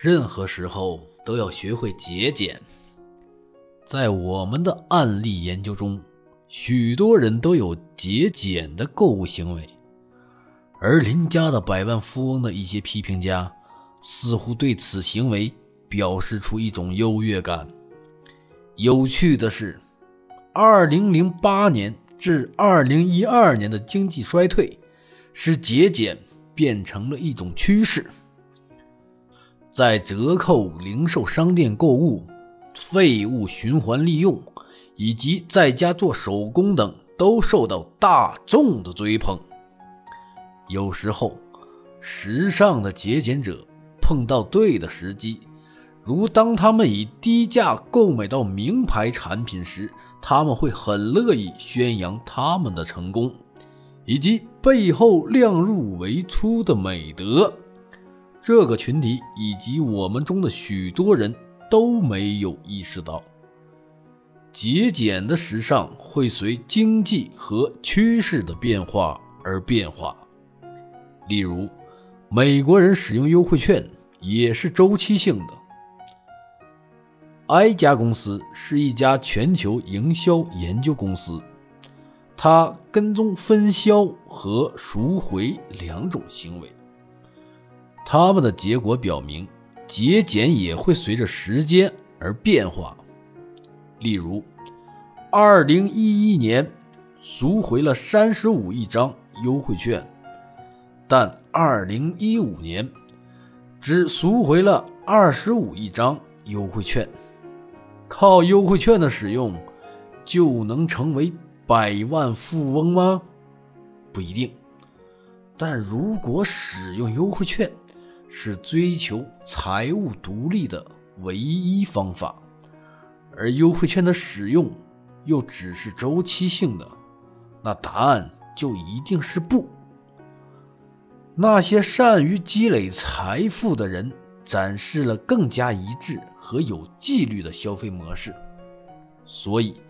任何时候都要学会节俭。在我们的案例研究中，许多人都有节俭的购物行为，而邻家的百万富翁的一些批评家似乎对此行为表示出一种优越感。有趣的是，2008年至2012年的经济衰退，使节俭变成了一种趋势。在折扣零售商店购物、废物循环利用以及在家做手工等，都受到大众的追捧。有时候，时尚的节俭者碰到对的时机，如当他们以低价购买到名牌产品时，他们会很乐意宣扬他们的成功，以及背后量入为出的美德。这个群体以及我们中的许多人都没有意识到，节俭的时尚会随经济和趋势的变化而变化。例如，美国人使用优惠券也是周期性的。I 家公司是一家全球营销研究公司，它跟踪分销和赎回两种行为。他们的结果表明，节俭也会随着时间而变化。例如，2011年赎回了35亿张优惠券，但2015年只赎回了25亿张优惠券。靠优惠券的使用就能成为百万富翁吗？不一定。但如果使用优惠券，是追求财务独立的唯一方法，而优惠券的使用又只是周期性的，那答案就一定是不。那些善于积累财富的人展示了更加一致和有纪律的消费模式，所以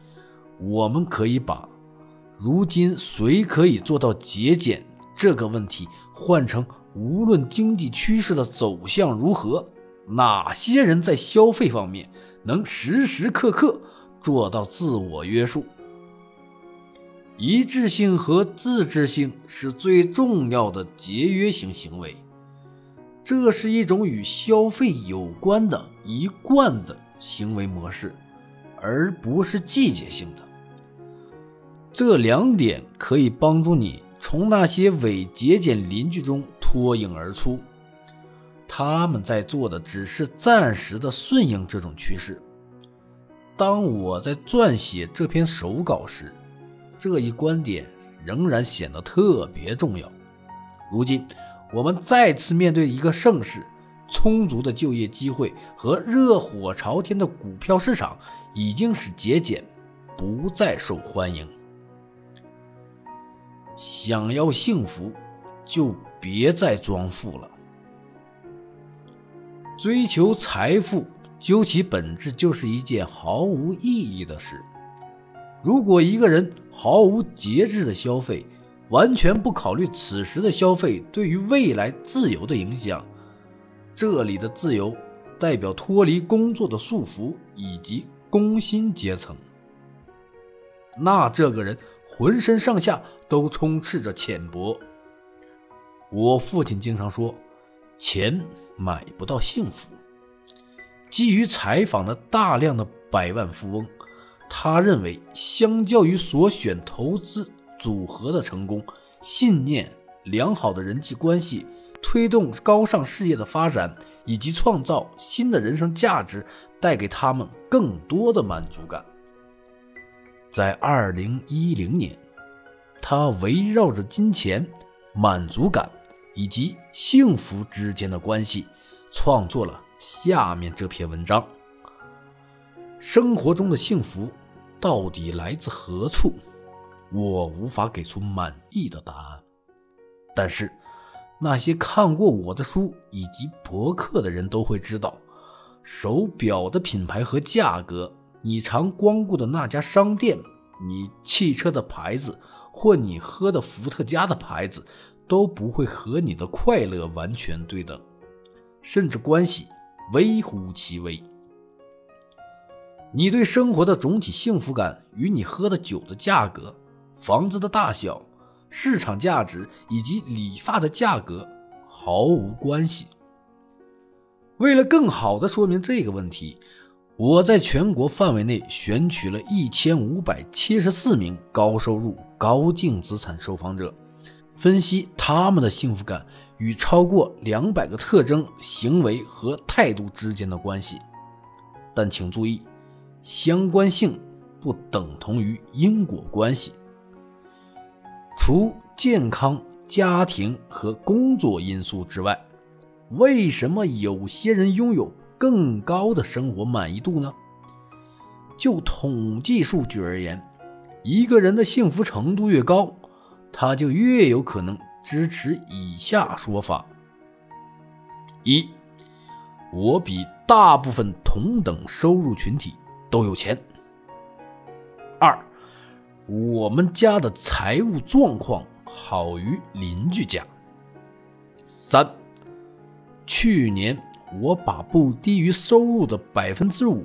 我们可以把“如今谁可以做到节俭”这个问题换成。无论经济趋势的走向如何，哪些人在消费方面能时时刻刻做到自我约束？一致性和自制性是最重要的节约型行为，这是一种与消费有关的一贯的行为模式，而不是季节性的。这两点可以帮助你从那些伪节俭邻居中。脱颖而出，他们在做的只是暂时的顺应这种趋势。当我在撰写这篇手稿时，这一观点仍然显得特别重要。如今，我们再次面对一个盛世，充足的就业机会和热火朝天的股票市场，已经使节俭不再受欢迎。想要幸福。就别再装富了。追求财富，究其本质就是一件毫无意义的事。如果一个人毫无节制的消费，完全不考虑此时的消费对于未来自由的影响，这里的自由代表脱离工作的束缚以及工薪阶层，那这个人浑身上下都充斥着浅薄。我父亲经常说：“钱买不到幸福。”基于采访的大量的百万富翁，他认为，相较于所选投资组合的成功，信念、良好的人际关系、推动高尚事业的发展以及创造新的人生价值，带给他们更多的满足感。在2010年，他围绕着金钱、满足感。以及幸福之间的关系，创作了下面这篇文章。生活中的幸福到底来自何处？我无法给出满意的答案。但是，那些看过我的书以及博客的人都会知道，手表的品牌和价格，你常光顾的那家商店，你汽车的牌子，或你喝的伏特加的牌子。都不会和你的快乐完全对等，甚至关系微乎其微。你对生活的总体幸福感与你喝的酒的价格、房子的大小、市场价值以及理发的价格毫无关系。为了更好地说明这个问题，我在全国范围内选取了一千五百七十四名高收入、高净资产受访者，分析他们的幸福感与超过两百个特征、行为和态度之间的关系。但请注意，相关性不等同于因果关系。除健康、家庭和工作因素之外。为什么有些人拥有更高的生活满意度呢？就统计数据而言，一个人的幸福程度越高，他就越有可能支持以下说法：一，我比大部分同等收入群体都有钱；二，我们家的财务状况好于邻居家；三。去年我把不低于收入的百分之五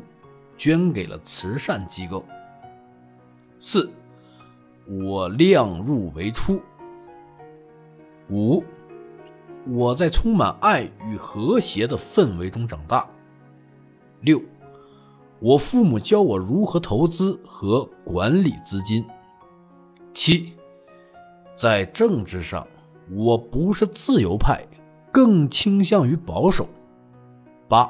捐给了慈善机构。四，我量入为出。五，我在充满爱与和谐的氛围中长大。六，我父母教我如何投资和管理资金。七，在政治上我不是自由派。更倾向于保守。八，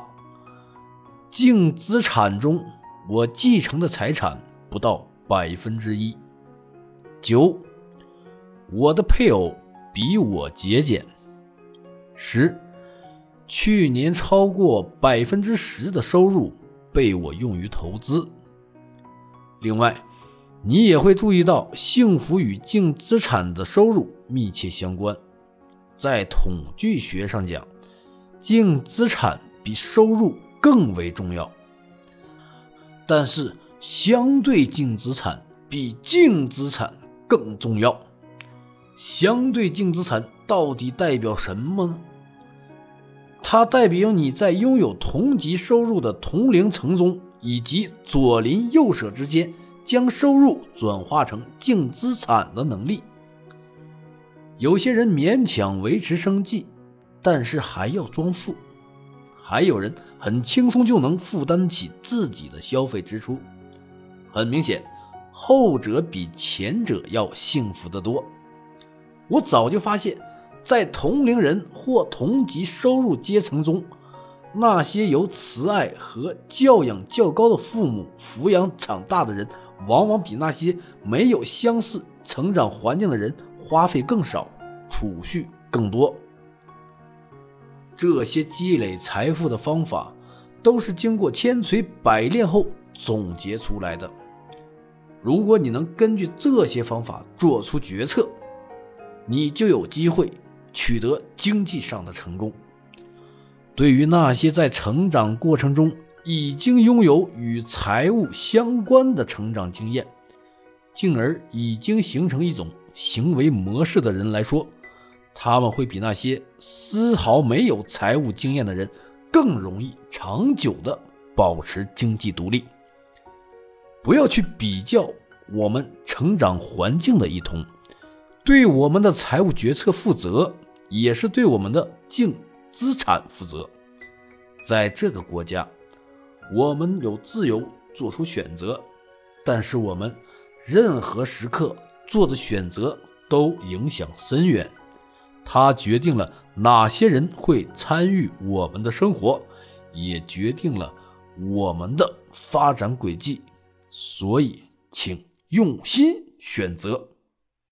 净资产中我继承的财产不到百分之一。九，我的配偶比我节俭。十，去年超过百分之十的收入被我用于投资。另外，你也会注意到，幸福与净资产的收入密切相关。在统计学上讲，净资产比收入更为重要。但是，相对净资产比净资产更重要。相对净资产到底代表什么呢？它代表你在拥有同级收入的同龄层中，以及左邻右舍之间，将收入转化成净资产的能力。有些人勉强维持生计，但是还要装富；还有人很轻松就能负担起自己的消费支出。很明显，后者比前者要幸福得多。我早就发现，在同龄人或同级收入阶层中，那些由慈爱和教养较高的父母抚养长大的人，往往比那些没有相似成长环境的人。花费更少，储蓄更多。这些积累财富的方法，都是经过千锤百炼后总结出来的。如果你能根据这些方法做出决策，你就有机会取得经济上的成功。对于那些在成长过程中已经拥有与财务相关的成长经验，进而已经形成一种。行为模式的人来说，他们会比那些丝毫没有财务经验的人更容易长久的保持经济独立。不要去比较我们成长环境的一同，对我们的财务决策负责，也是对我们的净资产负责。在这个国家，我们有自由做出选择，但是我们任何时刻。做的选择都影响深远，它决定了哪些人会参与我们的生活，也决定了我们的发展轨迹。所以，请用心选择。